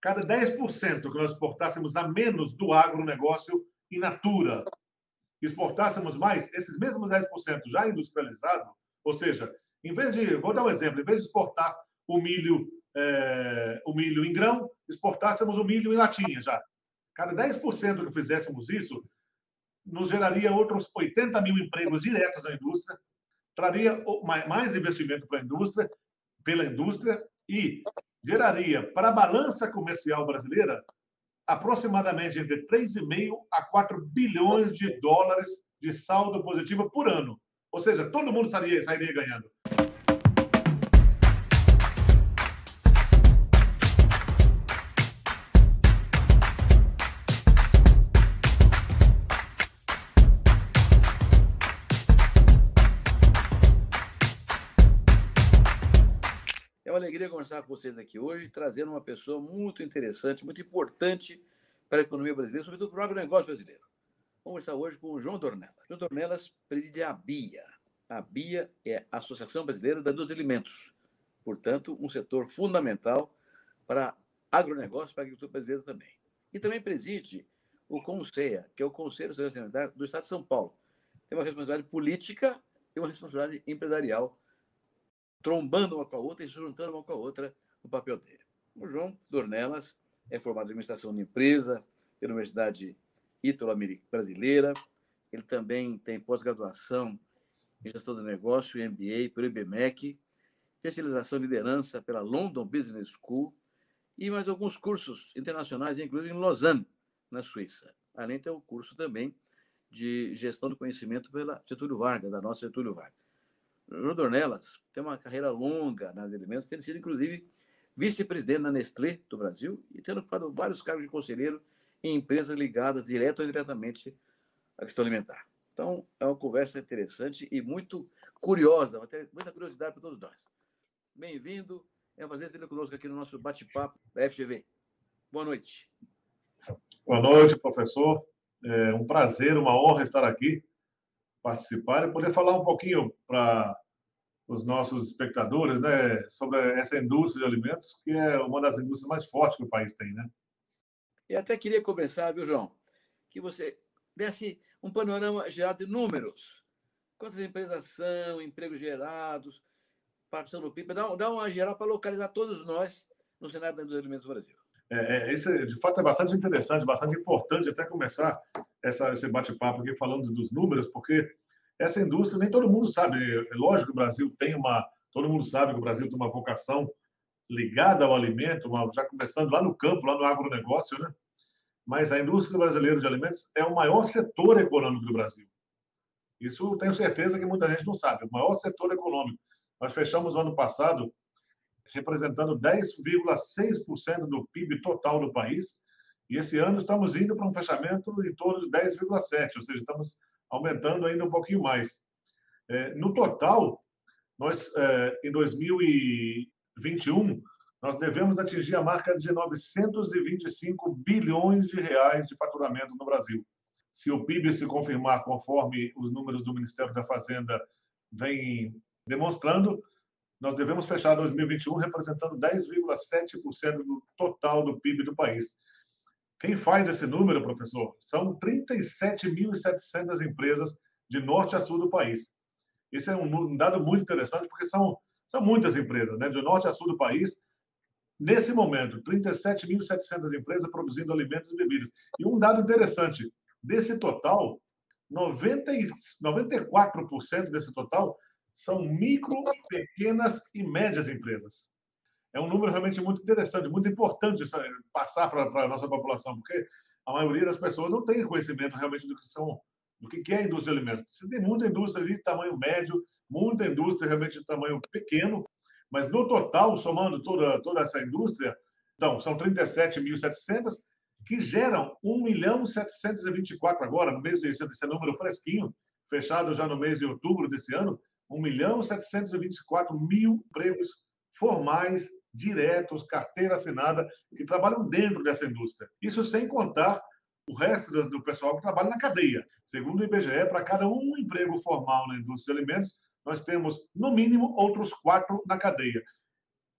cada 10% que nós exportássemos a menos do agronegócio in natura, exportássemos mais, esses mesmos 10% já industrializado, ou seja, em vez de, vou dar um exemplo, em vez de exportar o milho, é, o milho em grão, exportássemos o milho em latinha já. Cada 10% que fizéssemos isso, nos geraria outros 80 mil empregos diretos na indústria, traria mais investimento para a indústria, pela indústria e geraria para a balança comercial brasileira aproximadamente entre 3,5 a 4 bilhões de dólares de saldo positivo por ano. Ou seja, todo mundo sairia, sairia ganhando. Alegria conversar com vocês aqui hoje, trazendo uma pessoa muito interessante, muito importante para a economia brasileira, sobretudo para o agronegócio brasileiro. Vamos conversar hoje com o João Dornelas. João Dornelas preside a BIA. A BIA é a Associação Brasileira da de Alimentos. Portanto, um setor fundamental para agronegócio, para a agricultura brasileira também. E também preside o CONSEA, que é o Conselho Alimentar do Estado de São Paulo. Tem uma responsabilidade política e uma responsabilidade empresarial trombando uma com a outra e se juntando uma com a outra no papel dele. O João Dornelas é formado em administração de empresa pela Universidade Ítalo-Brasileira. Ele também tem pós-graduação em gestão de negócio e MBA pelo IBMEC, especialização em liderança pela London Business School e mais alguns cursos internacionais, inclusive em Lausanne, na Suíça. Além ter um curso também de gestão do conhecimento pela Getúlio Vargas, da nossa Getúlio Vargas. Bruno Dornelas tem uma carreira longa nas alimentos, tendo sido, inclusive, vice-presidente da Nestlé do Brasil e tendo ocupado vários cargos de conselheiro em empresas ligadas direto ou indiretamente à questão alimentar. Então, é uma conversa interessante e muito curiosa, muita curiosidade para todos nós. Bem-vindo, é um prazer ter conosco aqui no nosso bate-papo da FGV. Boa noite. Boa noite, professor. É um prazer, uma honra estar aqui participar e poder falar um pouquinho para os nossos espectadores, né, sobre essa indústria de alimentos, que é uma das indústrias mais fortes que o país tem, né? E até queria começar, viu, João, que você desse um panorama geral de números. Quantas empresas são, empregos gerados, participação no PIB, dá, dá uma geral para localizar todos nós no cenário da indústria de alimentos do Brasil. É, esse, é, de fato, é bastante interessante, bastante importante até começar essa, esse bate-papo aqui falando dos números, porque essa indústria nem todo mundo sabe. É lógico que o Brasil tem uma. Todo mundo sabe que o Brasil tem uma vocação ligada ao alimento, uma, já começando lá no campo, lá no agronegócio, né? Mas a indústria brasileira de alimentos é o maior setor econômico do Brasil. Isso tenho certeza que muita gente não sabe. O maior setor econômico. Nós fechamos o ano passado representando 10,6% do PIB total do país e esse ano estamos indo para um fechamento em torno de 10,7%, ou seja, estamos aumentando ainda um pouquinho mais. É, no total, nós, é, em 2021, nós devemos atingir a marca de 925 bilhões de reais de faturamento no Brasil. Se o PIB se confirmar conforme os números do Ministério da Fazenda vêm demonstrando, nós devemos fechar 2021 representando 10,7% do total do PIB do país. Quem faz esse número, professor, são 37.700 empresas de norte a sul do país. Esse é um dado muito interessante, porque são, são muitas empresas, né? de norte a sul do país. Nesse momento, 37.700 empresas produzindo alimentos e bebidas. E um dado interessante: desse total, 90, 94% desse total são micro, pequenas e médias empresas é um número realmente muito interessante, muito importante passar para a nossa população, porque a maioria das pessoas não tem conhecimento realmente do que são do que é a indústria de alimentos. Você tem muita indústria de tamanho médio, muita indústria realmente de tamanho pequeno, mas no total, somando toda, toda essa indústria, então, são 37.700 que geram 1 milhão 724 agora, no mês desse esse número fresquinho, fechado já no mês de outubro desse ano, 1 milhão 724 mil empregos formais diretos, carteira assinada, que trabalham dentro dessa indústria. Isso sem contar o resto do pessoal que trabalha na cadeia. Segundo o IBGE, para cada um emprego formal na indústria de alimentos, nós temos, no mínimo, outros quatro na cadeia.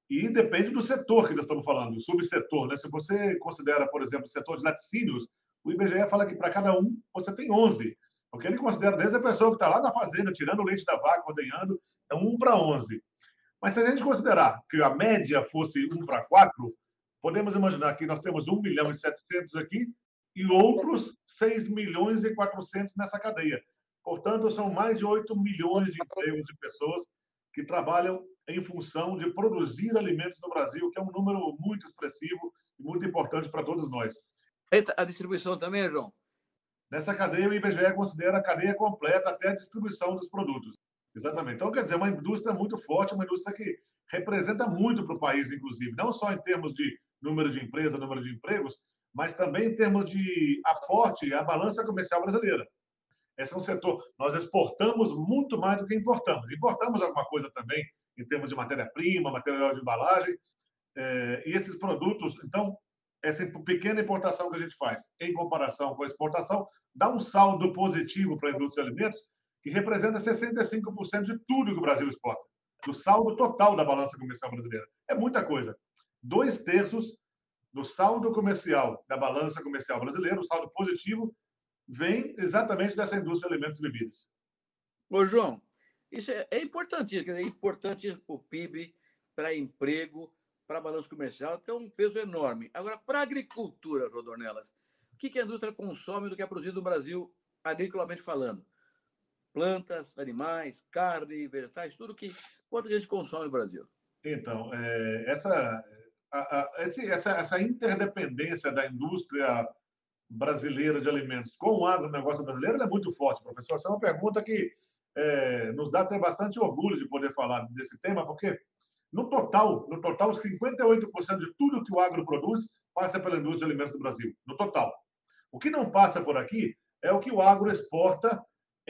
E depende do setor que nós estamos falando, do subsetor. Né? Se você considera, por exemplo, o setor de laticínios, o IBGE fala que para cada um você tem 11. Porque ele considera desde a pessoa que está lá na fazenda, tirando o leite da vaca, ordenhando, então 1 para 11. Mas se a gente considerar que a média fosse 1 para 4, podemos imaginar que nós temos 1 milhão e 700 aqui e outros 6 milhões e 400 nessa cadeia. Portanto, são mais de 8 milhões de empregos de pessoas que trabalham em função de produzir alimentos no Brasil, que é um número muito expressivo e muito importante para todos nós. A distribuição também, João? Nessa cadeia, o IBGE considera a cadeia completa até a distribuição dos produtos. Exatamente. Então, quer dizer, é uma indústria muito forte, uma indústria que representa muito para o país, inclusive, não só em termos de número de empresas, número de empregos, mas também em termos de aporte à balança comercial brasileira. Esse é um setor. Nós exportamos muito mais do que importamos. Importamos alguma coisa também em termos de matéria-prima, material de embalagem. É, e esses produtos, então, essa pequena importação que a gente faz, em comparação com a exportação, dá um saldo positivo para a indústria de alimentos, que representa 65% de tudo que o Brasil exporta, do saldo total da balança comercial brasileira. É muita coisa. Dois terços do saldo comercial da balança comercial brasileira, o saldo positivo, vem exatamente dessa indústria de alimentos e bebidas. Ô, João, isso é, é importante, é importante para o PIB, para emprego, para balanço comercial, tem um peso enorme. Agora, para a agricultura, Rodornelas, o que, que a indústria consome do que é produzido no Brasil, agriculamente falando? Plantas, animais, carne, vegetais, tudo que. Quanto a gente consome no Brasil? Então, é, essa, a, a, essa, essa interdependência da indústria brasileira de alimentos com o agronegócio brasileiro é muito forte, professor. Essa é uma pergunta que é, nos dá até bastante orgulho de poder falar desse tema, porque no total, no total, 58% de tudo que o agro produz passa pela indústria de alimentos do Brasil. No total. O que não passa por aqui é o que o agro exporta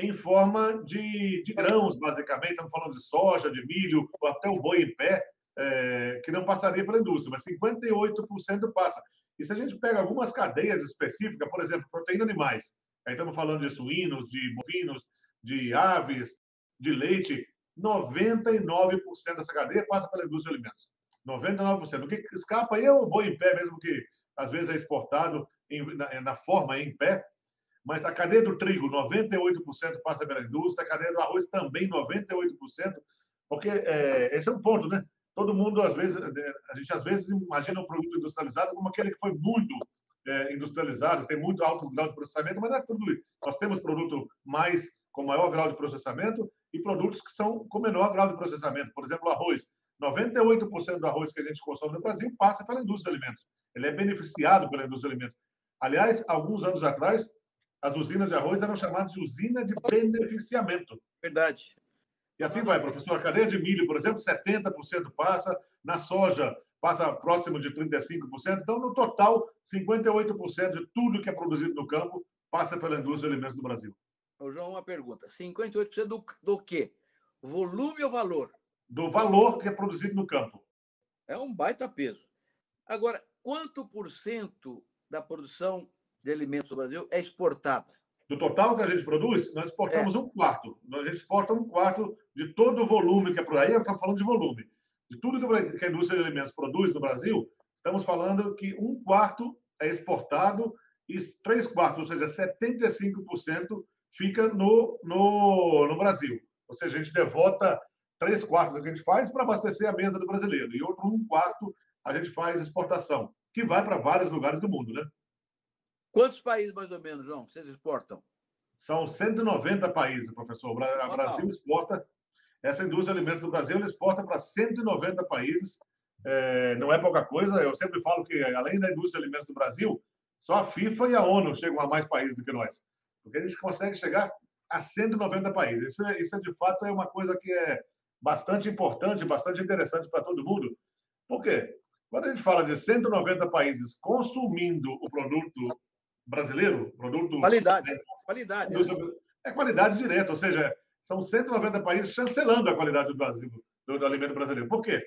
em forma de, de grãos, basicamente. Estamos falando de soja, de milho, até o boi em pé, é, que não passaria pela indústria, mas 58% passa. E se a gente pega algumas cadeias específicas, por exemplo, proteína animais, aí estamos falando de suínos, de bovinos, de aves, de leite, 99% dessa cadeia passa pela indústria de alimentos. 99%. O que escapa aí é o boi em pé, mesmo que às vezes é exportado em, na, na, forma em pé. Mas a cadeia do trigo, 98% passa pela indústria, a cadeia do arroz também 98%, porque é, esse é um ponto, né? Todo mundo, às vezes, é, a gente às vezes imagina um produto industrializado como aquele que foi muito é, industrializado, tem muito alto grau de processamento, mas não é tudo isso. Nós temos produto mais com maior grau de processamento e produtos que são com menor grau de processamento. Por exemplo, o arroz. 98% do arroz que a gente consome no Brasil passa pela indústria de alimentos. Ele é beneficiado pela indústria de alimentos. Aliás, alguns anos atrás, as usinas de arroz eram chamadas de usina de beneficiamento. Verdade. E assim vai, professor. A cadeia de milho, por exemplo, 70% passa. Na soja, passa próximo de 35%. Então, no total, 58% de tudo que é produzido no campo passa pela indústria de alimentos do Brasil. Ô, João, uma pergunta. 58% do, do quê? Volume ou valor? Do valor que é produzido no campo. É um baita peso. Agora, quanto por cento da produção de alimentos no Brasil é exportada? Do total que a gente produz, nós exportamos é. um quarto. Nós exporta um quarto de todo o volume que é por aí. Estamos falando de volume. De tudo que a indústria de alimentos produz no Brasil, estamos falando que um quarto é exportado e três quartos, ou seja, 75% fica no, no, no Brasil. Ou seja, a gente devota três quartos do que a gente faz para abastecer a mesa do brasileiro, e outro um quarto a gente faz exportação, que vai para vários lugares do mundo, né? Quantos países, mais ou menos, João, vocês exportam? São 190 países, professor. O Brasil exporta, essa indústria de alimentos do Brasil exporta para 190 países. É, não é pouca coisa. Eu sempre falo que, além da indústria de alimentos do Brasil, só a FIFA e a ONU chegam a mais países do que nós porque eles conseguem chegar a 190 países. Isso, é, isso é, de fato é uma coisa que é bastante importante, bastante interessante para todo mundo. Por quê? Quando a gente fala de 190 países consumindo o produto brasileiro, produto qualidade, é, qualidade, né? é qualidade direta, ou seja, são 190 países chancelando a qualidade do Brasil, do, do alimento brasileiro. Por quê?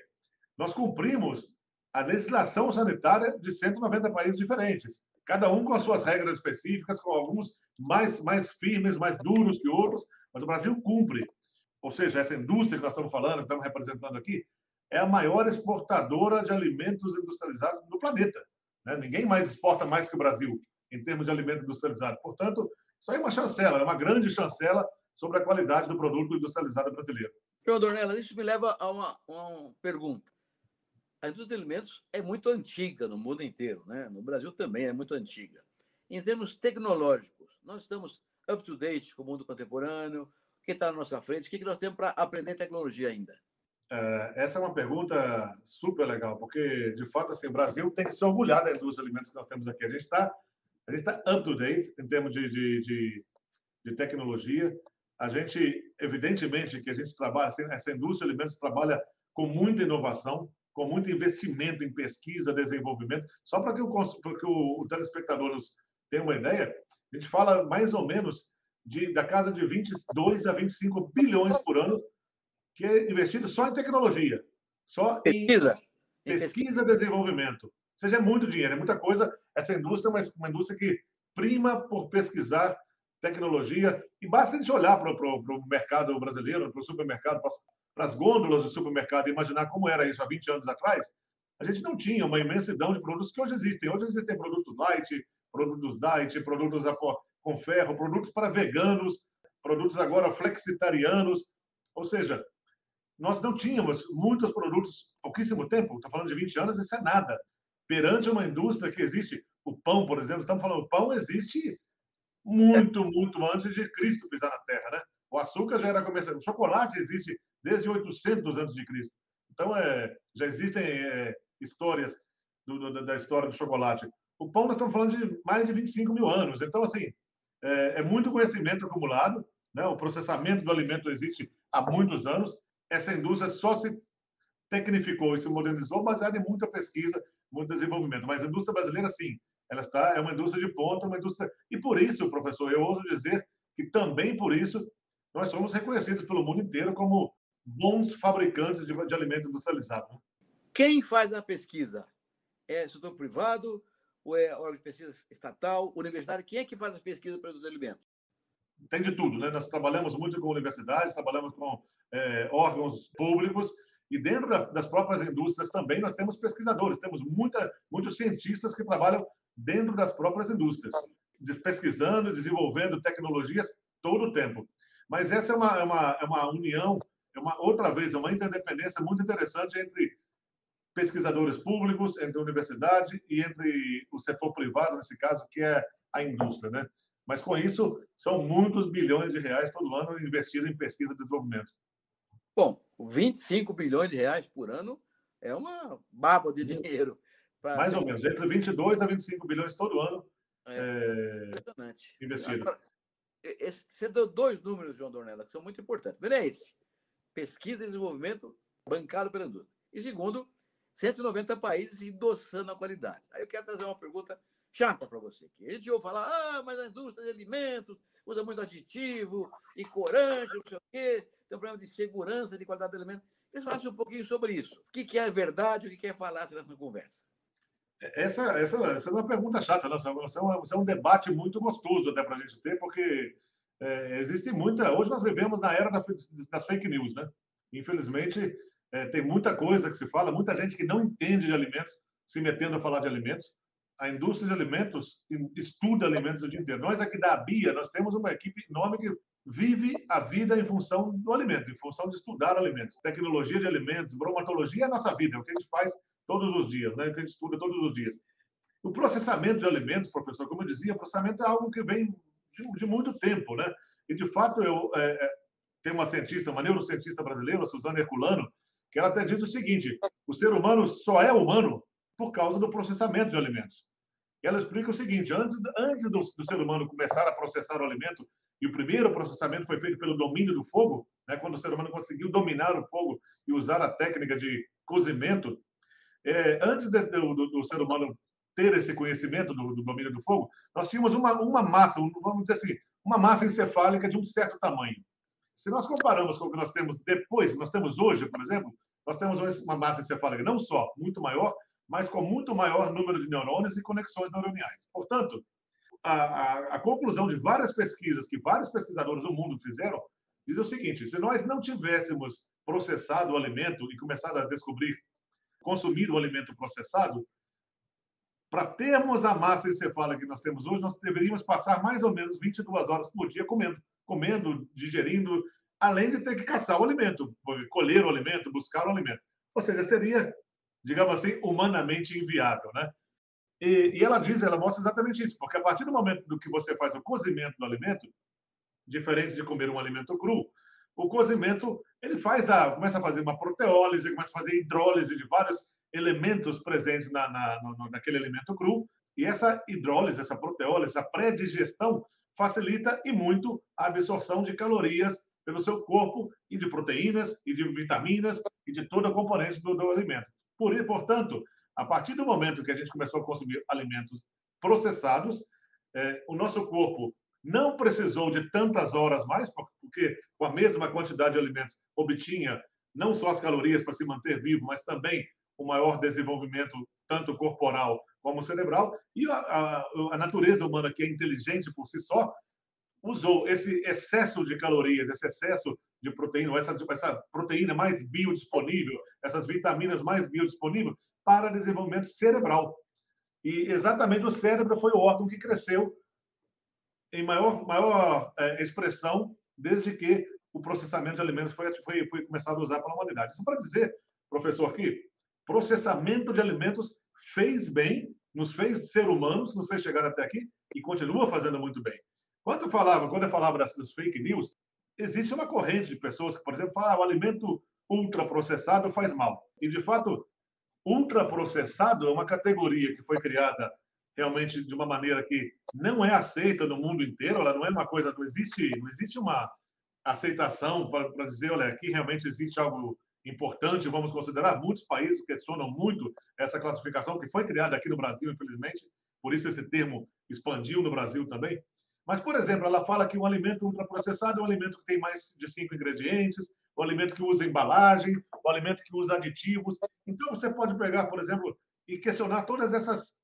Nós cumprimos a legislação sanitária de 190 países diferentes cada um com as suas regras específicas, com alguns mais, mais firmes, mais duros que outros, mas o Brasil cumpre. Ou seja, essa indústria que nós estamos falando, que estamos representando aqui, é a maior exportadora de alimentos industrializados do planeta. Né? Ninguém mais exporta mais que o Brasil em termos de alimento industrializado. Portanto, isso aí é uma chancela, é uma grande chancela sobre a qualidade do produto industrializado brasileiro. João Dornella, isso me leva a uma, uma pergunta. A indústria de alimentos é muito antiga no mundo inteiro, né? no Brasil também é muito antiga. Em termos tecnológicos, nós estamos up to date com o mundo contemporâneo, o que está na nossa frente, o que nós temos para aprender tecnologia ainda? É, essa é uma pergunta super legal, porque, de fato, assim, o Brasil tem que se orgulhar da indústria de alimentos que nós temos aqui. A gente está a gente está up to date em termos de, de, de, de, tecnologia. A gente, evidentemente, que a gente trabalha, assim, essa indústria de alimentos trabalha com muita inovação, com muito investimento em pesquisa, desenvolvimento. Só para que, o, para que o, o telespectador tenha uma ideia, a gente fala mais ou menos de, da casa de 22 a 25 bilhões por ano que é investido só em tecnologia, só pesquisa. em pesquisa e desenvolvimento. Seja, é muito dinheiro, é muita coisa. Essa indústria é uma, uma indústria que prima por pesquisar tecnologia. E basta a gente olhar para o mercado brasileiro, para o supermercado, para as gôndolas do supermercado e imaginar como era isso há 20 anos atrás. A gente não tinha uma imensidão de produtos que hoje existem. Hoje existem produtos light, produtos diet, produtos com ferro, produtos para veganos, produtos agora flexitarianos. Ou seja, nós não tínhamos muitos produtos, pouquíssimo tempo, estou falando de 20 anos, isso é nada. Perante uma indústria que existe, o pão, por exemplo, estamos falando, o pão existe muito, muito antes de Cristo pisar na Terra, né? O açúcar já era começado, o chocolate existe desde 800 antes de Cristo. Então, é, já existem é, histórias do, do, da história do chocolate. O pão, nós estamos falando de mais de 25 mil anos. Então, assim, é, é muito conhecimento acumulado, né? O processamento do alimento existe há muitos anos essa indústria só se tecnificou e se modernizou baseada em muita pesquisa, muito desenvolvimento. Mas a indústria brasileira, sim, ela está é uma indústria de ponta, uma indústria e por isso, professor, eu ouso dizer que também por isso nós somos reconhecidos pelo mundo inteiro como bons fabricantes de, de alimento industrializado. Né? Quem faz a pesquisa? É setor privado ou é órgão de pesquisa estatal, universidade? Quem é que faz a pesquisa para os alimentos? Tem de tudo, né? Nós trabalhamos muito com universidades, trabalhamos com é, órgãos públicos e dentro da, das próprias indústrias também nós temos pesquisadores, temos muita, muitos cientistas que trabalham dentro das próprias indústrias, pesquisando, desenvolvendo tecnologias todo o tempo. Mas essa é uma, é uma, é uma união, é uma outra vez, é uma interdependência muito interessante entre pesquisadores públicos, entre a universidade e entre o setor privado, nesse caso, que é a indústria, né? Mas com isso, são muitos bilhões de reais todo ano investidos em pesquisa e desenvolvimento. Bom, 25 bilhões de reais por ano é uma baba de dinheiro. Mais ou menos, entre 22 a 25 bilhões todo ano é, é investido. Agora, você deu dois números, João Dornella, que são muito importantes. Primeiro é esse, pesquisa e desenvolvimento bancado pela indústria. E segundo, 190 países endossando a qualidade. Aí eu quero trazer uma pergunta chata para você aqui. A gente ouve falar, ah, mas a indústria de alimentos usa muito aditivo e corante, não sei o quê tem um problema de segurança, de qualidade do alimento. Eles falassem um pouquinho sobre isso. O que é verdade, o que é falácia nessa conversa? Essa, essa, essa é uma pergunta chata? Né? Isso, é um, isso é um debate muito gostoso até para a gente ter, porque é, existe muita. Hoje nós vivemos na era das fake news, né? Infelizmente, é, tem muita coisa que se fala, muita gente que não entende de alimentos se metendo a falar de alimentos. A indústria de alimentos estuda alimentos o dia inteiro. Nós aqui da BIA, nós temos uma equipe enorme que vive a vida em função do alimento, em função de estudar alimentos. Tecnologia de alimentos, bromatologia é a nossa vida, é o que a gente faz todos os dias, né? o que a gente estuda todos os dias. O processamento de alimentos, professor, como eu dizia, processamento é algo que vem de, de muito tempo, né? E, de fato, eu é, é, tenho uma cientista, uma neurocientista brasileira, Suzana Herculano, que ela até diz o seguinte, o ser humano só é humano por causa do processamento de alimentos. Ela explica o seguinte, antes, antes do, do ser humano começar a processar o alimento, o primeiro processamento foi feito pelo domínio do fogo, né, quando o ser humano conseguiu dominar o fogo e usar a técnica de cozimento. É, antes de, do, do, ser humano ter esse conhecimento do, do, domínio do fogo, nós tínhamos uma, uma massa, vamos dizer assim, uma massa encefálica de um certo tamanho. Se nós comparamos com o que nós temos depois, nós temos hoje, por exemplo, nós temos uma massa encefálica não só muito maior, mas com muito maior número de neurônios e conexões neuroniais. Portanto, a, a, conclusão de várias pesquisas que vários pesquisadores do mundo fizeram diz o seguinte: se nós não tivéssemos processado o alimento e começado a descobrir, consumir o alimento processado, para termos a massa encefálica que nós temos hoje, nós deveríamos passar mais ou menos 22 horas por dia comendo, comendo, digerindo, além de ter que caçar o alimento, colher o alimento, buscar o alimento. Ou seja, seria, digamos assim, humanamente inviável, né? E, e, ela diz, ela mostra exatamente isso, porque a partir do momento do que você faz o cozimento do alimento, diferente de comer um alimento cru, o cozimento ele faz a, começa a fazer uma proteólise, começa a fazer hidrólise de vários elementos presentes na, na, no, naquele alimento cru, e essa hidrólise, essa proteólise, essa pré-digestão facilita e muito a absorção de calorias pelo seu corpo e de proteínas e de vitaminas e de toda a componente do, do alimento. Por, portanto, a partir do momento que a gente começou a consumir alimentos processados, é, o nosso corpo não precisou de tantas horas mais, porque com a mesma quantidade de alimentos obtinha não só as calorias para se manter vivo, mas também o maior desenvolvimento, tanto corporal como cerebral. E a, a, a natureza humana, que é inteligente por si só, usou esse excesso de calorias, esse excesso de proteína, essa, essa proteína mais biodisponível, essas vitaminas mais biodisponíveis, para desenvolvimento cerebral. E exatamente o cérebro foi o órgão que cresceu em maior, maior é, expressão desde que o processamento de alimentos foi, foi, foi começado a usar pela humanidade. Isso para dizer, professor, que processamento de alimentos fez bem, nos fez ser humanos, nos fez chegar até aqui e continua fazendo muito bem. Quando eu falava, quando eu falava das, das fake news, existe uma corrente de pessoas que, por exemplo, falam ah, o alimento ultraprocessado faz mal. E, de fato, ultraprocessado é uma categoria que foi criada realmente de uma maneira que não é aceita no mundo inteiro, ela não é uma coisa, não existe, não existe uma aceitação para, dizer, olha, aqui realmente existe algo importante, vamos considerar. Muitos países questionam muito essa classificação que foi criada aqui no Brasil, infelizmente, por isso esse termo expandiu no Brasil também. Mas, por exemplo, ela fala que um alimento ultraprocessado é um alimento que tem mais de cinco ingredientes, o alimento que usa embalagem, o alimento que usa aditivos. Então, você pode pegar, por exemplo, e questionar todas essas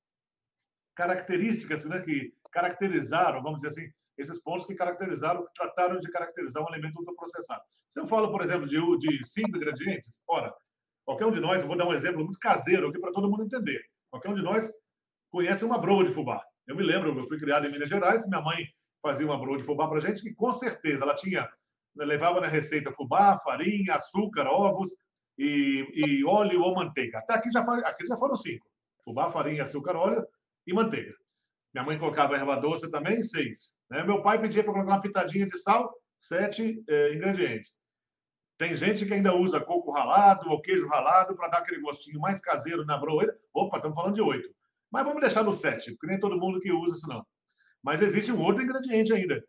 características né, que caracterizaram, vamos dizer assim, esses pontos que caracterizaram, que trataram de caracterizar um alimento ultraprocessado. Se eu falo, por exemplo, de, de cinco ingredientes, ora, qualquer um de nós, vou dar um exemplo muito caseiro aqui para todo mundo entender. Qualquer um de nós conhece uma broa de fubá. Eu me lembro, eu fui criado em Minas Gerais, minha mãe fazia uma broa de fubá para gente, que com certeza ela tinha levava na receita fubá, farinha, açúcar, ovos e, e óleo ou manteiga. Até aqui já, aqui já foram cinco: fubá, farinha, açúcar, óleo e manteiga. Minha mãe colocava erva doce também, seis. Né? Meu pai pedia para colocar uma pitadinha de sal, sete eh, ingredientes. Tem gente que ainda usa coco ralado ou queijo ralado para dar aquele gostinho mais caseiro na broa. Opa, estamos falando de oito. Mas vamos deixar no sete, porque nem todo mundo que usa isso não. Mas existe um outro ingrediente ainda,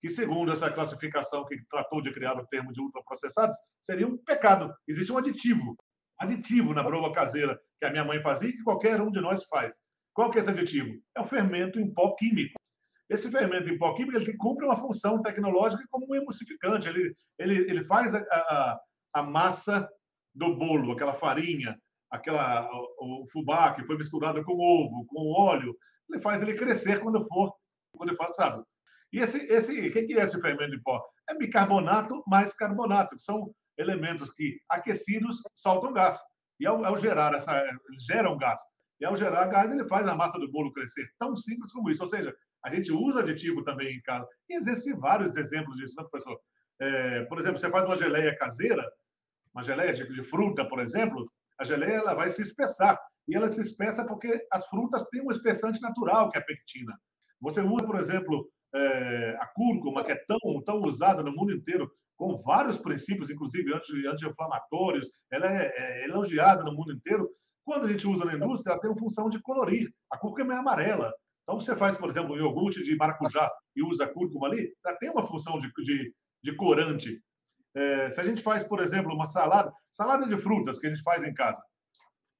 que, segundo essa classificação que tratou de criar o termo de ultraprocessados, seria um pecado. Existe um aditivo, aditivo na broa caseira que a minha mãe fazia e que qualquer um de nós faz. Qual que é esse aditivo? É o fermento em pó químico. Esse fermento em pó químico ele cumpre uma função tecnológica como um emulsificante. Ele, ele, ele faz a, a, a massa do bolo, aquela farinha, aquela o, o fubá que foi misturado com ovo, com óleo, ele faz ele crescer quando for quando for assado. E esse, esse, o que é esse fermento de pó? É bicarbonato mais carbonato, que são elementos que, aquecidos, soltam gás. E ao, ao gerar essa, eles geram gás. E ao gerar gás, ele faz a massa do bolo crescer. Tão simples como isso. Ou seja, a gente usa aditivo também em casa. E existem vários exemplos disso, né, professor? É, por exemplo, você faz uma geleia caseira, uma geleia de, de fruta, por exemplo, a geleia ela vai se espessar. E ela se espessa porque as frutas têm um espessante natural, que é a pectina. Você usa, por exemplo, é, a cúrcuma, que é tão, tão usada no mundo inteiro, com vários princípios, inclusive anti-inflamatórios, ela é, é, elogiada no mundo inteiro. Quando a gente usa na indústria, ela tem uma função de colorir. A cúrcuma é amarela. Então, você faz, por exemplo, um iogurte de maracujá e usa a cúrcuma ali, ela tem uma função de, de, de corante. É, se a gente faz, por exemplo, uma salada, salada de frutas que a gente faz em casa.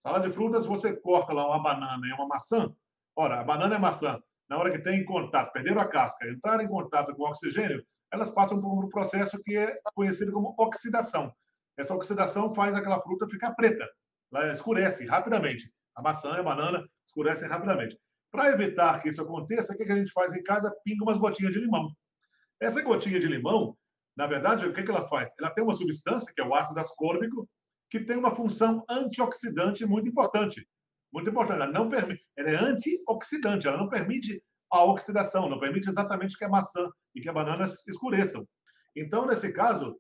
Salada de frutas, você corta lá uma banana e uma maçã. Ora, a banana é maçã na hora que tem contato, perderam a casca, entraram em contato com o oxigênio, elas passam por um processo que é conhecido como oxidação. Essa oxidação faz aquela fruta ficar preta, ela escurece rapidamente. A maçã e a banana escurecem rapidamente. Para evitar que isso aconteça, o que a gente faz em casa? Pinga umas gotinhas de limão. Essa gotinha de limão, Na verdade, o que, ela faz? Ela tem uma substância, que é o ácido ascórbico, que tem uma função antioxidante muito importante. Muito importante. Ela, não permite, ela é antioxidante, ela não permite a oxidação, não permite exatamente que a maçã e que a banana escureçam. Então, nesse caso,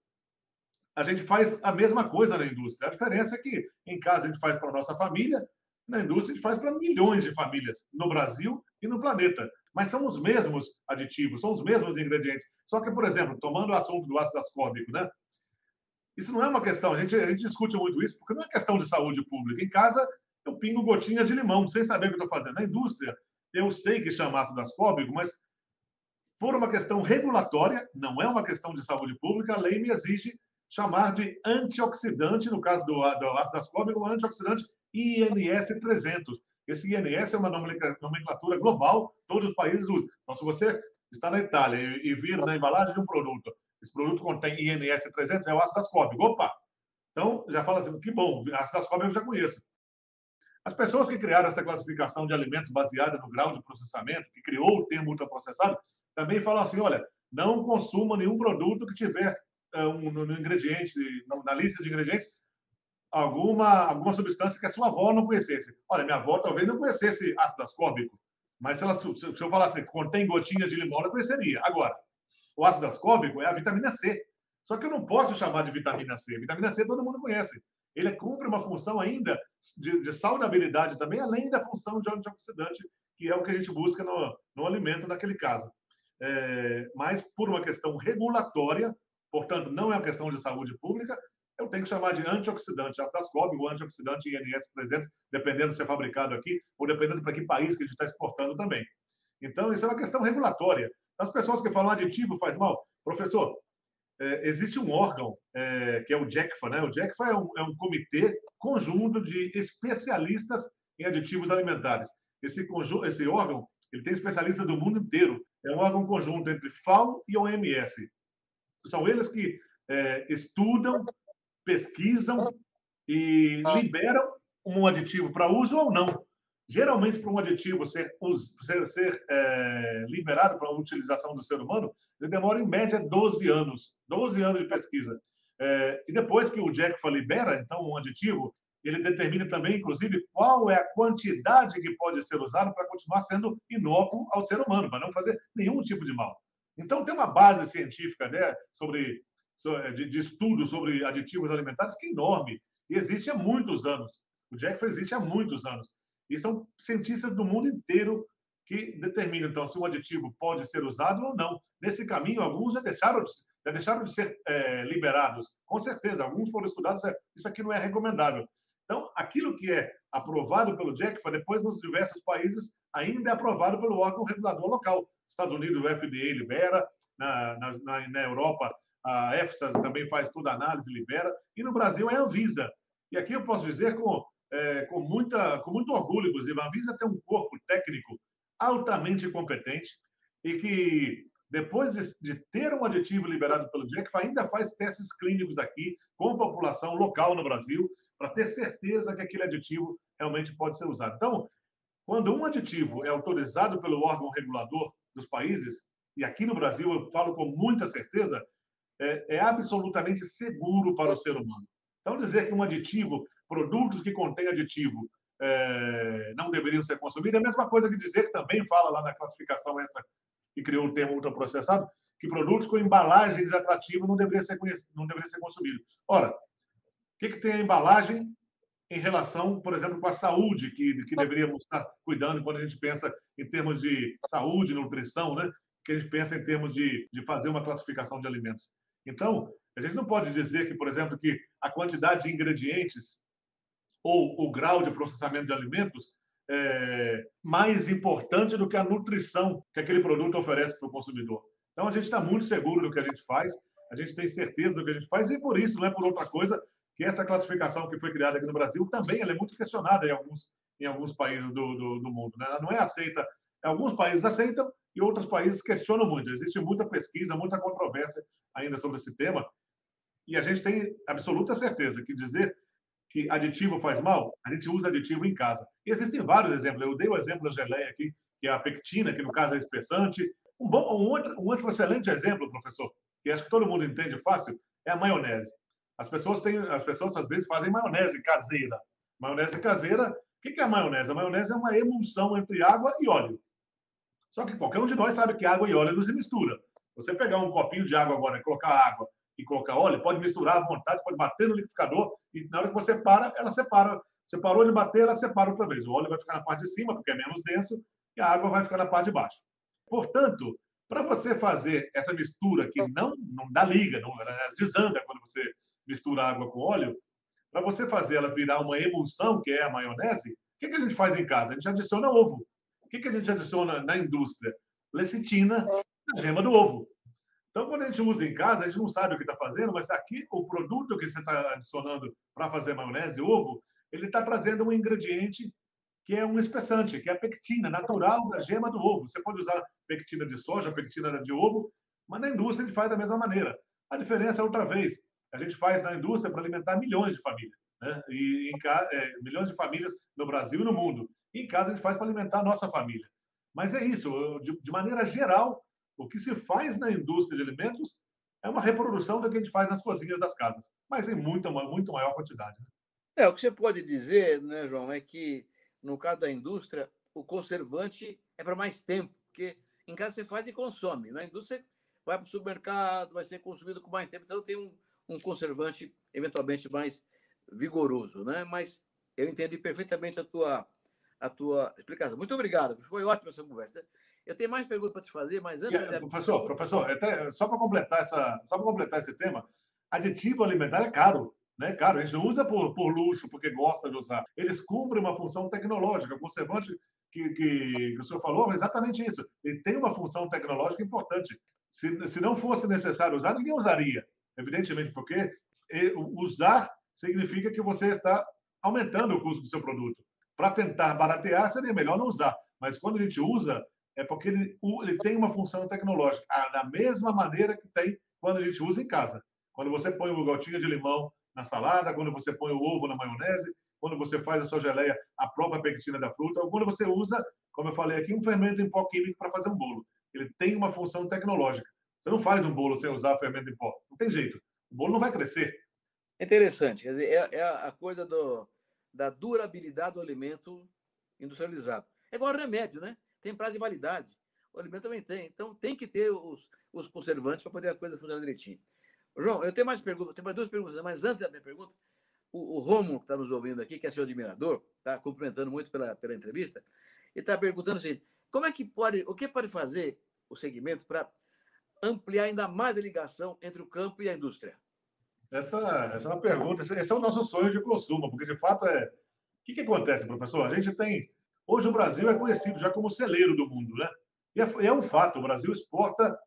a gente faz a mesma coisa na indústria. A diferença é que em casa a gente faz para a nossa família, na indústria a gente faz para milhões de famílias no Brasil e no planeta. Mas são os mesmos aditivos, são os mesmos ingredientes. Só que, por exemplo, tomando o assunto do ácido ascórbico, né? Isso não é uma questão, a gente, a gente discute muito isso, porque não é questão de saúde pública. Em casa, eu pingo gotinhas de limão, sem saber o que estou fazendo. Na indústria, eu sei que chama ácido ascórbico, mas por uma questão regulatória, não é uma questão de saúde pública, a lei me exige chamar de antioxidante, no caso do, do ácido ascórbico, antioxidante INS 300. Esse INS é uma nomenclatura global, todos os países usam. Então, se você está na Itália e, e vir na embalagem de um produto, esse produto contém INS 300, é o ácido ascórbico. Opa! Então, já fala assim, que bom, ácido ascórbico eu já conheço. As pessoas que criaram essa classificação de alimentos baseada no grau de processamento, que criou o termo ultraprocessado, também falam assim, olha, não consuma nenhum produto que tiver uh, um, no, ingrediente, na lista de ingredientes, alguma, alguma substância que a sua avó não conhecesse. Olha, minha avó talvez não conhecesse ácido ascórbico, mas se, ela, se eu falasse que contém gotinhas de limão, ela conheceria. Agora, o ácido ascórbico é a vitamina C. Só que eu não posso chamar de vitamina C. Vitamina C todo mundo conhece. Ele cumpre uma função ainda de, de saudabilidade também, além da função de antioxidante, que é o que a gente busca no, no alimento naquele caso. É, mas por uma questão regulatória, portanto, não é uma questão de saúde pública, eu tenho que chamar de antioxidante ácido ascórbico ou antioxidante INS 300, dependendo se é fabricado aqui ou dependendo para que país que a gente está exportando também. Então, isso é uma questão regulatória. As pessoas que falam aditivo faz mal, professor, é, existe um órgão é, que é o JECFA, né? O JECFA é um, é um comitê conjunto de especialistas em aditivos alimentares. Esse, conjunto, esse órgão ele tem especialistas do mundo inteiro. É um órgão conjunto entre FAO e OMS. São eles que é, estudam pesquisam e liberam um aditivo para uso ou não. Geralmente, para um aditivo ser, ser, ser é, liberado para a utilização do ser humano, ele demora, em média, 12 anos. 12 anos de pesquisa. É, e depois que o JECFA libera, então, um aditivo, ele determina também, inclusive, qual é a quantidade que pode ser usado para continuar sendo inócuo ao ser humano, para não fazer nenhum tipo de mal. Então, tem uma base científica né, sobre é, de, de estudo sobre aditivos alimentares que é enorme e existe há muitos anos. O Jack existe há muitos anos. E são cientistas do mundo inteiro que determinam, então, se um aditivo pode ser usado ou não. Nesse caminho, alguns já deixaram de, já deixaram de ser é, liberados. Com certeza, alguns foram estudados, é, isso aqui não é recomendável. Então, aquilo que é aprovado pelo JECFA, depois nos diversos países, ainda é aprovado pelo órgão regulador local. Estados Unidos, o FDA libera, na, na, na Europa, a EFSA também faz toda a análise, libera, e no Brasil é a Anvisa. E aqui eu posso dizer com, é, com, muita, com muito orgulho, inclusive, a Anvisa tem um corpo técnico altamente competente e que, depois de, de ter um aditivo liberado pelo DIEC, ainda faz testes clínicos aqui com população local no Brasil, para ter certeza que aquele aditivo realmente pode ser usado. Então, quando um aditivo é autorizado pelo órgão regulador dos países, e aqui no Brasil eu falo com muita certeza, é, é absolutamente seguro para o ser humano. Então, dizer que um aditivo, produtos que contêm aditivo, é, não deveriam ser consumidos, é a mesma coisa que dizer que também fala lá na classificação essa que criou o termo ultraprocessado, que produtos com embalagens atrativas não deveriam ser, não deveriam ser consumidos. Ora, o que, que tem a embalagem em relação, por exemplo, com a saúde, que, que deveríamos estar cuidando quando a gente pensa em termos de saúde, nutrição, né? que a gente pensa em termos de, de fazer uma classificação de alimentos. Então, a gente não pode dizer que, por exemplo, que a quantidade de ingredientes ou o grau de processamento de alimentos é mais importante do que a nutrição que aquele produto oferece para o consumidor. Então, a gente está muito seguro do que a gente faz, a gente tem certeza do que a gente faz, e por isso, não é por outra coisa, que essa classificação que foi criada aqui no Brasil também é muito questionada em alguns, em alguns países do, do, do mundo. Né? Ela não é aceita. Alguns países aceitam e outros países questionam muito. Existe muita pesquisa, muita controvérsia ainda sobre esse tema. E a gente tem absoluta certeza que dizer que aditivo faz mal, a gente usa aditivo em casa. E existem vários exemplos. Eu dei o exemplo da geleia aqui, que é a pectina, que no caso é espessante. Um, bom, um, outro, um outro excelente exemplo, professor, que acho que todo mundo entende fácil, é a maionese. As pessoas têm, as pessoas às vezes fazem maionese caseira. Maionese caseira, o que é a maionese? A maionese é uma emulsão entre água e óleo. Só que qualquer um de nós sabe que água e óleo não se mistura. Você pegar um copinho de água agora e colocar água e colocar óleo, pode misturar à vontade, pode bater no liquidificador e na hora que você para, ela separa. Você parou de bater, ela separa outra vez. O óleo vai ficar na parte de cima, porque é menos denso, e a água vai ficar na parte de baixo. Portanto, para você fazer essa mistura que não, não dá liga, não, ela desanda quando você mistura água com óleo, para você fazer ela virar uma emulsão, que é a maionese, o que, que a gente faz em casa? A gente adiciona ovo. O que, que a gente adiciona na indústria? Lecitina na gema do ovo. Então, quando a gente usa em casa, a gente não sabe o que está fazendo, mas aqui o produto que você está adicionando para fazer maionese, ovo, ele está trazendo um ingrediente que é um espessante, que é a pectina natural da gema do ovo. Você pode usar pectina de soja, pectina de ovo, mas na indústria gente faz da mesma maneira. A diferença é outra vez. A gente faz na indústria para alimentar milhões de famílias, né? E em, é, milhões de famílias no Brasil e no mundo. Em casa a gente faz para alimentar a nossa família. Mas é isso, de, de maneira geral, o que se faz na indústria de alimentos é uma reprodução do que a gente faz nas cozinhas das casas, mas em muito, muito maior quantidade. Né? É, o que você pode dizer, né, João, é que no caso da indústria, o conservante é para mais tempo, porque em casa você faz e consome. Na indústria, vai para o supermercado, vai ser consumido com mais tempo, então tem um, um conservante eventualmente mais vigoroso, né? Mas eu entendi perfeitamente a tua a tua explicação. Muito obrigado, foi ótima essa conversa. Eu tenho mais perguntas para te fazer, mas antes. Yeah, professor, professor, até, só para completar essa, só para completar esse tema, aditivo alimentar é caro, né? Caro. A gente usa por, por luxo, porque gosta de usar. Eles cumprem uma função tecnológica. O conservante que, que, que o senhor falou é exatamente isso. Ele tem uma função tecnológica importante. Se, se não fosse necessário usar, ninguém usaria evidentemente, porque usar significa que você está aumentando o custo do seu produto. Para tentar baratear, seria melhor não usar. Mas quando a gente usa, é porque ele, ele tem uma função tecnológica, ah, da mesma maneira que tem quando a gente usa em casa. Quando você põe uma gotinha de limão na salada, quando você põe o ovo na maionese, quando você faz a sua geleia, a própria pectina da fruta, ou quando você usa, como eu falei aqui, um fermento em pó químico para fazer um bolo. Ele tem uma função tecnológica. Você não faz um bolo sem usar fermento em pó. Não tem jeito. O bolo não vai crescer. Interessante. Quer dizer, é, é a coisa do, da durabilidade do alimento industrializado. É igual remédio, né? Tem prazo de validade. O alimento também tem. Então, tem que ter os, os conservantes para poder a coisa funcionar direitinho. João, eu tenho mais perguntas, tenho mais duas perguntas, mas antes da minha pergunta, o, o Romulo, que está nos ouvindo aqui, que é seu admirador, está cumprimentando muito pela, pela entrevista, e está perguntando assim: como é que pode, o que pode fazer o segmento para ampliar ainda mais a ligação entre o campo e a indústria? Essa, essa é uma pergunta, esse é o nosso sonho de consumo, porque de fato é. O que, que acontece, professor? A gente tem. Hoje o Brasil é conhecido já como celeiro do mundo, né? E é, é um fato, o Brasil exporta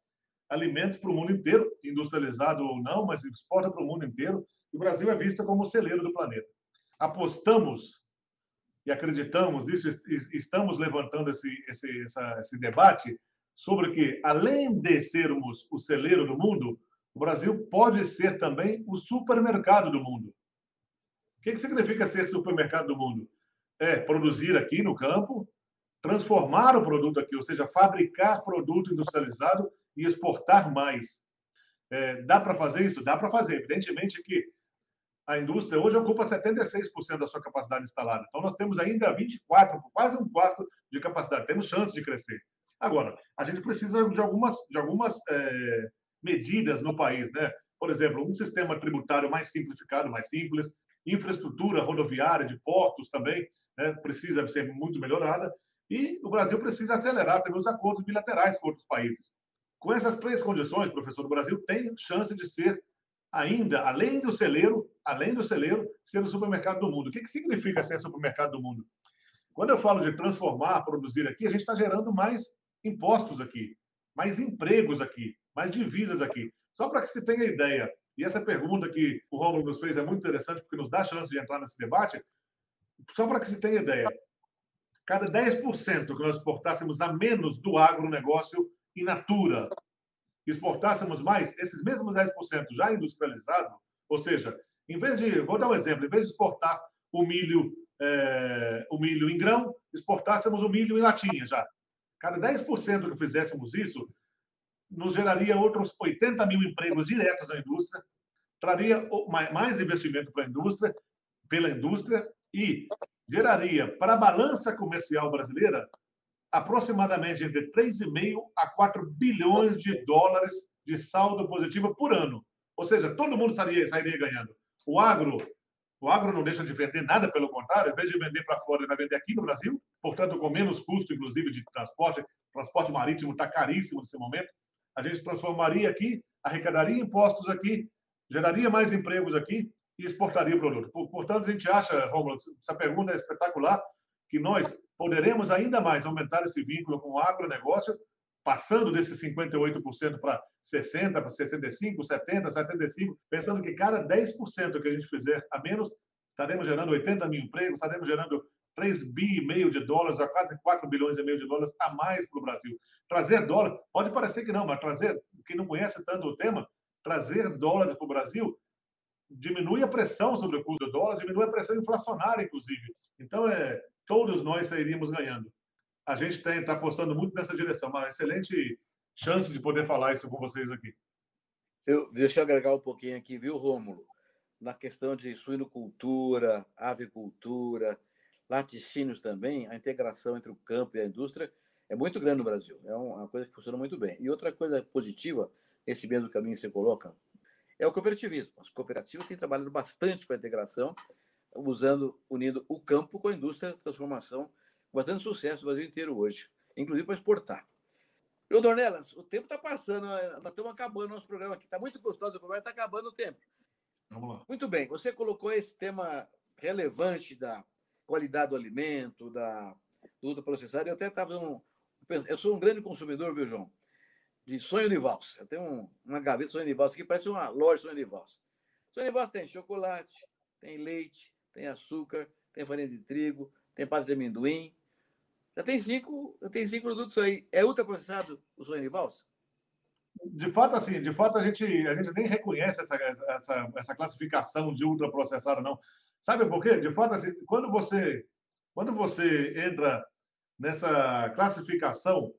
alimentos para o mundo inteiro, industrializado ou não, mas exporta para o mundo inteiro, e o Brasil é visto como celeiro do planeta. Apostamos e acreditamos nisso, estamos levantando esse, esse, essa, esse debate sobre que, além de sermos o celeiro do mundo, o Brasil pode ser também o supermercado do mundo. O que, que significa ser supermercado do mundo? É produzir aqui no campo, transformar o produto aqui, ou seja, fabricar produto industrializado e exportar mais. É, dá para fazer isso? Dá para fazer. Evidentemente que a indústria hoje ocupa 76% da sua capacidade instalada. Então, nós temos ainda 24%, quase um quarto de capacidade. Temos chance de crescer. Agora, a gente precisa de algumas, de algumas é, medidas no país, né? Por exemplo, um sistema tributário mais simplificado, mais simples, infraestrutura rodoviária de portos também né, precisa ser muito melhorada e o Brasil precisa acelerar também os acordos bilaterais com outros países. Com essas três condições, professor, o Brasil tem chance de ser ainda, além do celeiro, além do celeiro, ser o supermercado do mundo. O que, que significa ser supermercado do mundo? Quando eu falo de transformar, produzir aqui, a gente está gerando mais impostos aqui, mais empregos aqui, mais divisas aqui. Só para que se tenha ideia, e essa pergunta que o Romulo nos fez é muito interessante, porque nos dá a chance de entrar nesse debate, só para que se tenha ideia, cada 10% que nós exportássemos a menos do agronegócio in natura, exportássemos mais, esses mesmos 10% já industrializado, ou seja, em vez de, vou dar um exemplo, em vez de exportar o milho, é, o milho em grão, exportássemos o milho em latinha já. Cada 10% que fizéssemos isso, nos geraria outros 80 mil empregos diretos na indústria, traria mais investimento para a indústria, pela indústria e geraria para a balança comercial brasileira aproximadamente entre 3,5 a 4 bilhões de dólares de saldo positivo por ano. Ou seja, todo mundo sairia, sairia ganhando. O agro, o agro não deixa de vender nada, pelo contrário, em vez de vender para fora, ele vai vender aqui no Brasil, portanto, com menos custo, inclusive, de transporte. Transporte marítimo está caríssimo nesse momento. A gente transformaria aqui, arrecadaria impostos aqui, geraria mais empregos aqui e exportaria o produto. Portanto, a gente acha, Romulo, essa pergunta é espetacular, que nós poderemos ainda mais aumentar esse vínculo com o agronegócio, passando desses 58% para 60%, para 65%, 70%, 75%, pensando que cada 10% que a gente fizer a menos, estaremos gerando 80 mil empregos, estaremos gerando 3 bi e meio de dólares a quase 4 bilhões e meio de dólares a mais para o Brasil. Trazer dólar, pode parecer que não, mas trazer, quem não conhece tanto o tema, trazer dólares para o Brasil diminui a pressão sobre o custo do dólar, diminui a pressão inflacionária, inclusive. Então, é, todos nós sairíamos ganhando. A gente está apostando muito nessa direção, uma excelente chance de poder falar isso com vocês aqui. Eu, deixa eu agregar um pouquinho aqui, viu, Rômulo? Na questão de suinocultura, avicultura, laticínios também, a integração entre o campo e a indústria é muito grande no Brasil. É uma coisa que funciona muito bem. E outra coisa positiva, esse mesmo caminho que você coloca, é o cooperativismo. As cooperativas têm trabalhado bastante com a integração, usando, unindo o campo com a indústria de transformação, com bastante sucesso no Brasil inteiro hoje, inclusive para exportar. Meu Dornelas, o tempo está passando, nós estamos acabando o nosso programa aqui. Está muito gostoso o programa, está acabando o tempo. Vamos lá. Muito bem, você colocou esse tema relevante da qualidade do alimento, da, do processado. Eu até estava um, eu sou um grande consumidor, viu, João? de sonho de valsa. Eu tenho um, uma gaveta de sonho de valsa que parece uma loja de sonho de valsa. Sonho de valsa tem chocolate, tem leite, tem açúcar, tem farinha de trigo, tem pasta de amendoim. Já tem cinco, já tem cinco produtos aí. É ultraprocessado o sonho de valsa? De fato, assim, de fato a gente, a gente nem reconhece essa, essa, essa classificação de ultraprocessado, não. Sabe por quê? De fato, assim, quando você, quando você entra nessa classificação,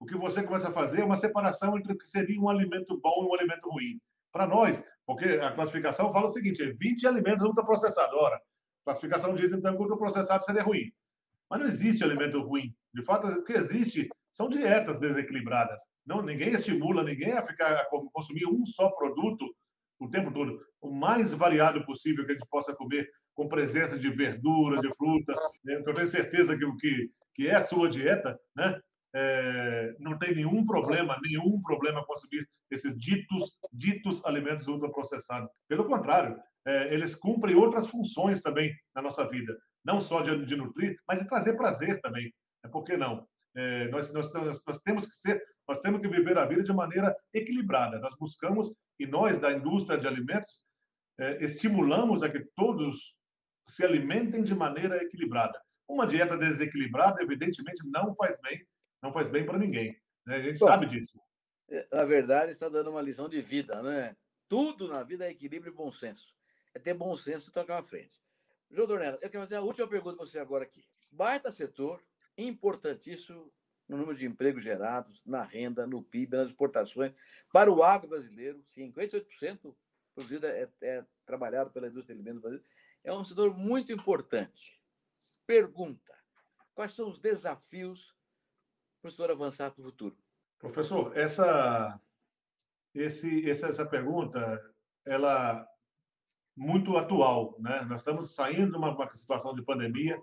o que você começa a fazer é uma separação entre o que seria um alimento bom e um alimento ruim. Para nós, porque a classificação fala o seguinte: 20 alimentos ultraprocessados. Ora, a classificação diz então que o ultraprocessado seria ruim. Mas não existe alimento ruim. De fato, o que existe são dietas desequilibradas. Não, ninguém estimula ninguém a ficar a consumir um só produto o tempo todo, o mais variado possível que a gente possa comer, com presença de verdura, de frutas. Né? Eu tenho certeza que o que, que é a sua dieta, né? é, não tem nenhum problema, nenhum problema consumir esses ditos, ditos alimentos ultraprocessados. Pelo contrário, é, eles cumprem outras funções também na nossa vida, não só de, de nutrir, mas de trazer prazer também. É, por que não? É, nós, nós, nós, temos que ser, nós temos que viver a vida de maneira equilibrada. Nós buscamos e nós da indústria de alimentos é, estimulamos a que todos se alimentem de maneira equilibrada. Uma dieta desequilibrada, evidentemente, não faz bem não faz bem para ninguém. Né? A gente Bom, sabe disso. É, na verdade, está dando uma lição de vida, né? Tudo na vida é equilíbrio e bom senso. É ter bom senso e tocar à frente. João Dornella, eu quero fazer a última pergunta para você agora aqui. Baita setor, importantíssimo no número de empregos gerados, na renda, no PIB, nas exportações. Para o agro brasileiro, 58% produzido é, é trabalhado pela indústria de alimentos brasileira. É um setor muito importante. Pergunta: quais são os desafios para o senhor avançar para o futuro? Professor, essa, esse, essa pergunta, ela muito atual, né? Nós estamos saindo de uma, uma situação de pandemia.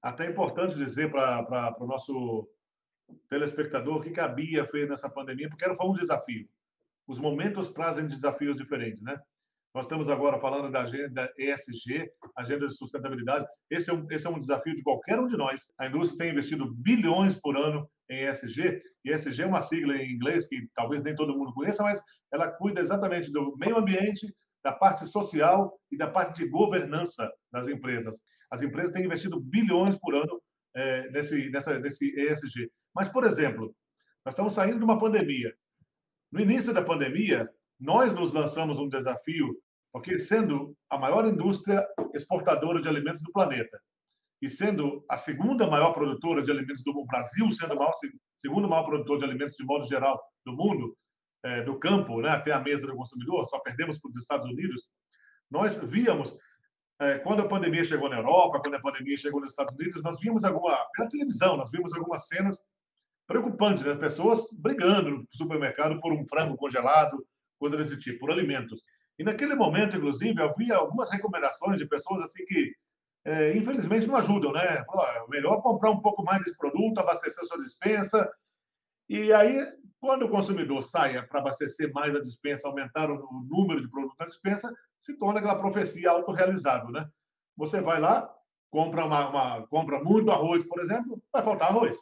Até é importante dizer para o nosso telespectador o que cabia feito nessa pandemia, porque era, foi um desafio. Os momentos trazem desafios diferentes, né? Nós estamos agora falando da agenda ESG, agenda de sustentabilidade. Esse é, um, esse é um desafio de qualquer um de nós. A indústria tem investido bilhões por ano em ESG. E ESG é uma sigla em inglês que talvez nem todo mundo conheça, mas ela cuida exatamente do meio ambiente, da parte social e da parte de governança das empresas. As empresas têm investido bilhões por ano é, nesse, nessa, nesse ESG. Mas, por exemplo, nós estamos saindo de uma pandemia. No início da pandemia, nós nos lançamos um desafio, porque sendo a maior indústria exportadora de alimentos do planeta, e sendo a segunda maior produtora de alimentos do Brasil, sendo o maior, segundo maior produtor de alimentos de modo geral do mundo, é, do campo né, até a mesa do consumidor, só perdemos para os Estados Unidos, nós víamos, é, quando a pandemia chegou na Europa, quando a pandemia chegou nos Estados Unidos, nós vimos alguma, pela televisão, nós vimos algumas cenas preocupantes, né? pessoas brigando no supermercado por um frango congelado, coisa desse tipo, por alimentos. E naquele momento, inclusive, havia algumas recomendações de pessoas assim que, é, infelizmente, não ajudam, né? É melhor comprar um pouco mais desse produto, abastecer sua dispensa. E aí, quando o consumidor saia para abastecer mais a dispensa, aumentar o número de produtos na dispensa, se torna aquela profecia autorrealizável, né? Você vai lá, compra, uma, uma, compra muito arroz, por exemplo, vai faltar arroz.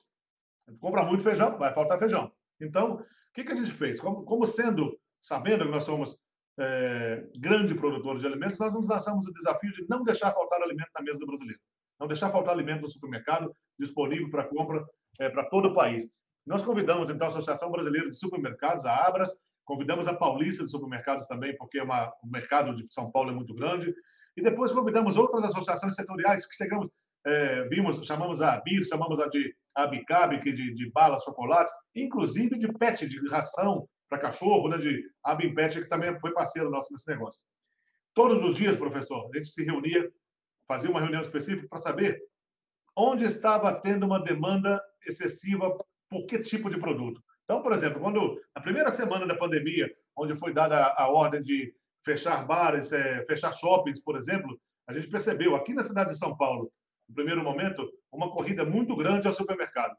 Compra muito feijão, vai faltar feijão. Então, o que, que a gente fez? Como, como sendo, sabendo que nós somos é, grande produtor de alimentos, nós nos lançamos o desafio de não deixar faltar alimento na mesa do brasileiro. Não deixar faltar alimento no supermercado, disponível para compra é, para todo o país. Nós convidamos, então, a Associação Brasileira de Supermercados, a Abras, convidamos a Paulista de Supermercados também, porque é uma, o mercado de São Paulo é muito grande, e depois convidamos outras associações setoriais que chegamos, é, vimos, chamamos a BIR, chamamos a de a Bicabe, que de, de balas, chocolates, inclusive de pet, de ração para cachorro, né, de Abimpet, que também foi parceiro nosso nesse negócio. Todos os dias, professor, a gente se reunia, fazia uma reunião específica para saber onde estava tendo uma demanda excessiva por que tipo de produto. Então, por exemplo, quando na primeira semana da pandemia, onde foi dada a, ordem de fechar bares, é, fechar shoppings, por exemplo, a gente percebeu aqui na cidade de São Paulo, no primeiro momento, uma corrida muito grande ao supermercado.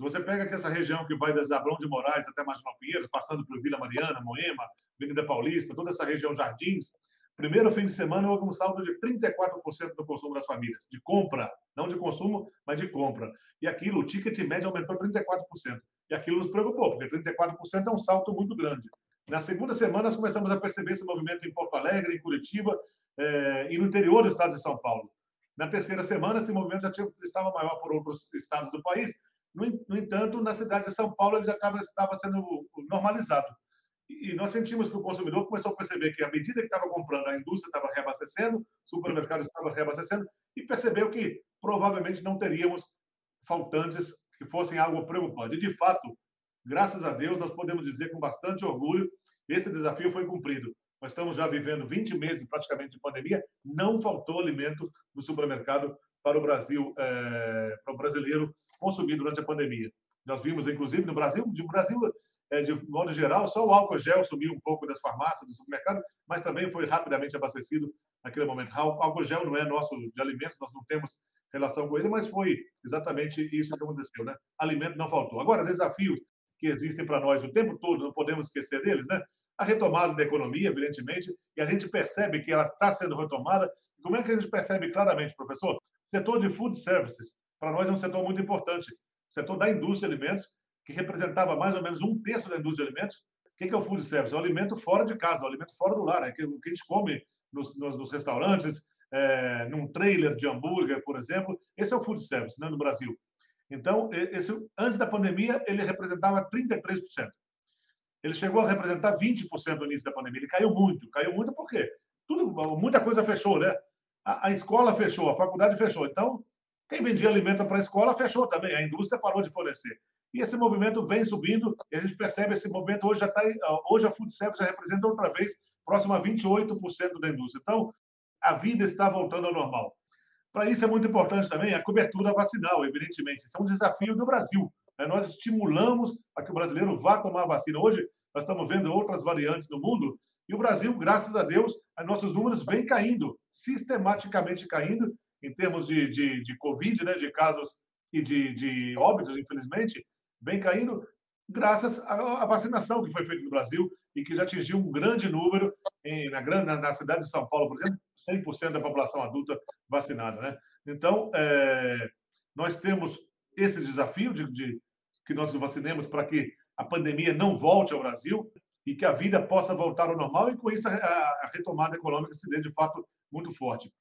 Se você pega aqui essa região que vai das Abrão de Moraes até Marginal Pinheiros, passando por Vila Mariana, Moema, Avenida Paulista, toda essa região Jardins, primeiro fim de semana houve um saldo de 34% do consumo das famílias, de compra, não de consumo, mas de compra. E aquilo, o ticket médio aumentou 34%. E aquilo nos preocupou, porque 34% é um salto muito grande. Na segunda semana, nós começamos a perceber esse movimento em Porto Alegre, em Curitiba eh, e no interior do estado de São Paulo. Na terceira semana, esse movimento já tinha, estava maior por outros estados do país, no, entanto, na cidade de São Paulo, ele já estava, sendo normalizado. E nós sentimos que o consumidor começou a perceber que, à medida que estava comprando, a indústria estava reabastecendo, o supermercado estava reabastecendo, e percebeu que provavelmente não teríamos faltantes que fossem algo preocupante. E, de fato, graças a Deus, nós podemos dizer com bastante orgulho, esse desafio foi cumprido. Nós estamos já vivendo 20 meses praticamente de pandemia, não faltou alimento no supermercado para o Brasil, é, para o brasileiro consumir durante a pandemia. Nós vimos, inclusive, no Brasil, de Brasil, é, de modo geral, só o álcool gel sumiu um pouco das farmácias, do supermercado, mas também foi rapidamente abastecido naquele momento. O álcool gel não é nosso de alimentos, nós não temos relação com ele, mas foi exatamente isso que aconteceu, né? Alimento não faltou. Agora, desafios que existem para nós o tempo todo, não podemos esquecer deles, né? A retomada da economia, evidentemente, e a gente percebe que ela está sendo retomada. Como é que a gente percebe claramente, professor? Setor de food services, para nós é um setor muito importante. O setor da indústria de alimentos, que representava mais ou menos um terço da indústria de alimentos. O que é o food service? É o alimento fora de casa, é o alimento fora do lar, é o que a gente come nos, nos, nos restaurantes, é, num trailer de hambúrguer, por exemplo. Esse é o food service né, no Brasil. Então, esse, antes da pandemia, ele representava 33%. Ele chegou a representar 20% no início da pandemia. Ele caiu muito. Caiu muito por quê? Tudo, muita coisa fechou, né? A, a escola fechou, a faculdade fechou. Então, quem vendia alimento para a escola fechou também, a indústria parou de fornecer. E esse movimento vem subindo, e a gente percebe esse movimento hoje já está. Hoje a Food Service já representa outra vez próximo a 28% da indústria. Então, a vida está voltando ao normal. Para isso é muito importante também a cobertura vacinal, evidentemente. Isso é um desafio do Brasil. Né? Nós estimulamos a que o brasileiro vá tomar a vacina. Hoje, nós estamos vendo outras variantes no mundo, e o Brasil, graças a Deus, nossos números vêm caindo, sistematicamente caindo, em termos de, de, de Covid, né, de casos e de, de óbitos, infelizmente, vem caindo graças à, vacinação que foi feita no Brasil e que já atingiu um grande número em, na, na, na, cidade de São Paulo, por exemplo, 100% da população adulta vacinada. Né? Então, é, nós temos esse desafio de, de que nós vacinemos para que a pandemia não volte ao Brasil e que a vida possa voltar ao normal e, com isso, a, a retomada econômica se dê de fato muito forte.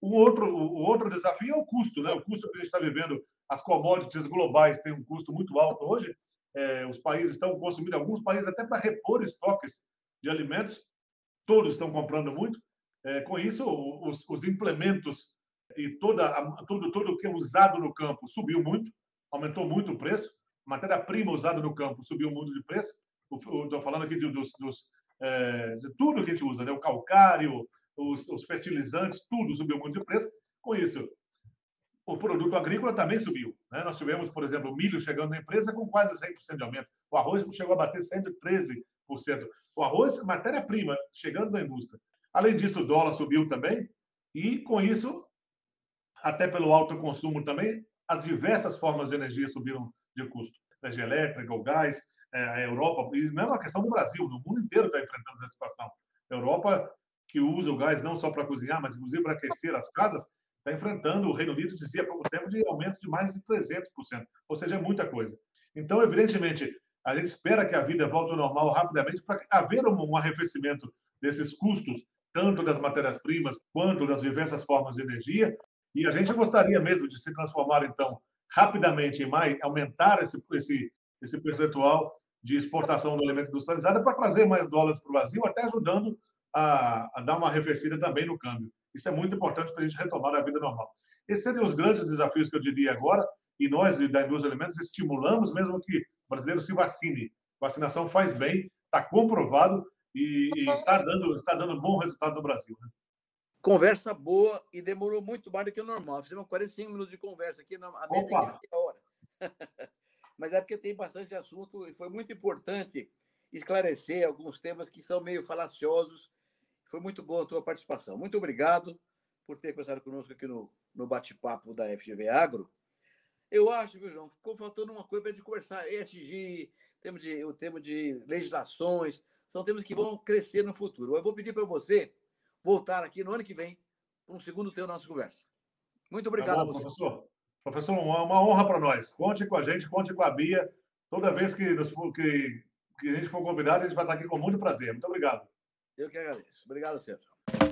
O outro, o outro desafio é o custo, né? O custo que a gente está vivendo, as commodities globais têm um custo muito alto hoje. É, os países estão consumindo, alguns países até para repor estoques de alimentos, todos estão comprando muito. É, com isso, os, os implementos e toda, tudo, tudo que é usado no campo subiu muito, aumentou muito o preço. Matéria-prima usada no campo subiu muito de preço. Estou falando aqui de, dos, dos é, de tudo que a gente usa, né? o calcário, os, os fertilizantes, tudo subiu muito de preço. Com isso, o produto agrícola também subiu. Né? Nós tivemos, por exemplo, o milho chegando na empresa com quase 100% de aumento. O arroz chegou a bater 113%. O arroz, matéria-prima, chegando na indústria. Além disso, o dólar subiu também. E, com isso, até pelo alto consumo também, as diversas formas de energia subiram de custo. Energia elétrica, o gás, é, a Europa, e mesmo a questão do Brasil, no mundo inteiro está enfrentando essa situação. A Europa, que usa o gás não só para cozinhar, mas inclusive para aquecer as casas, está enfrentando, o Reino Unido dizia há pouco tempo, de aumento de mais de 300%, ou seja, é muita coisa. Então, evidentemente, a gente espera que a vida volte ao normal rapidamente para haver um arrefecimento desses custos, tanto das matérias-primas quanto das diversas formas de energia. E a gente gostaria mesmo de se transformar, então, rapidamente em mais, aumentar esse, esse, esse percentual de exportação do alimento industrializado para trazer mais dólares para o Brasil, até ajudando a, a dar uma arrefecida também no câmbio. Isso é muito importante para a gente retomar a vida normal. Esses seriam os grandes desafios que eu diria agora, e nós, da indústria de alimentos, estimulamos mesmo que o brasileiro se vacine. Vacinação faz bem, está comprovado e, está dando, está dando bom resultado no Brasil. Né? Conversa boa e demorou muito mais do que o normal. Fizemos 45 minutos de conversa aqui, a média é hora. Mas é porque tem bastante assunto e foi muito importante esclarecer alguns temas que são meio falaciosos. Foi muito boa a tua participação. Muito obrigado por ter conversado conosco aqui no, no bate-papo da FGV Agro. Eu acho, viu, João, ficou faltando uma coisa para a gente conversar. ESG, tema de, o tema de legislações, são temas que vão crescer no futuro. Eu vou pedir para você voltar aqui no ano que vem para um segundo tempo da nossa conversa. Muito obrigado, tá bom, professor. Professor, uma honra para nós. Conte com a gente, conte com a Bia. Toda vez que, que, que a gente for convidado, a gente vai estar aqui com muito prazer. Muito obrigado. Eu que agradeço. Obrigado, Sérgio.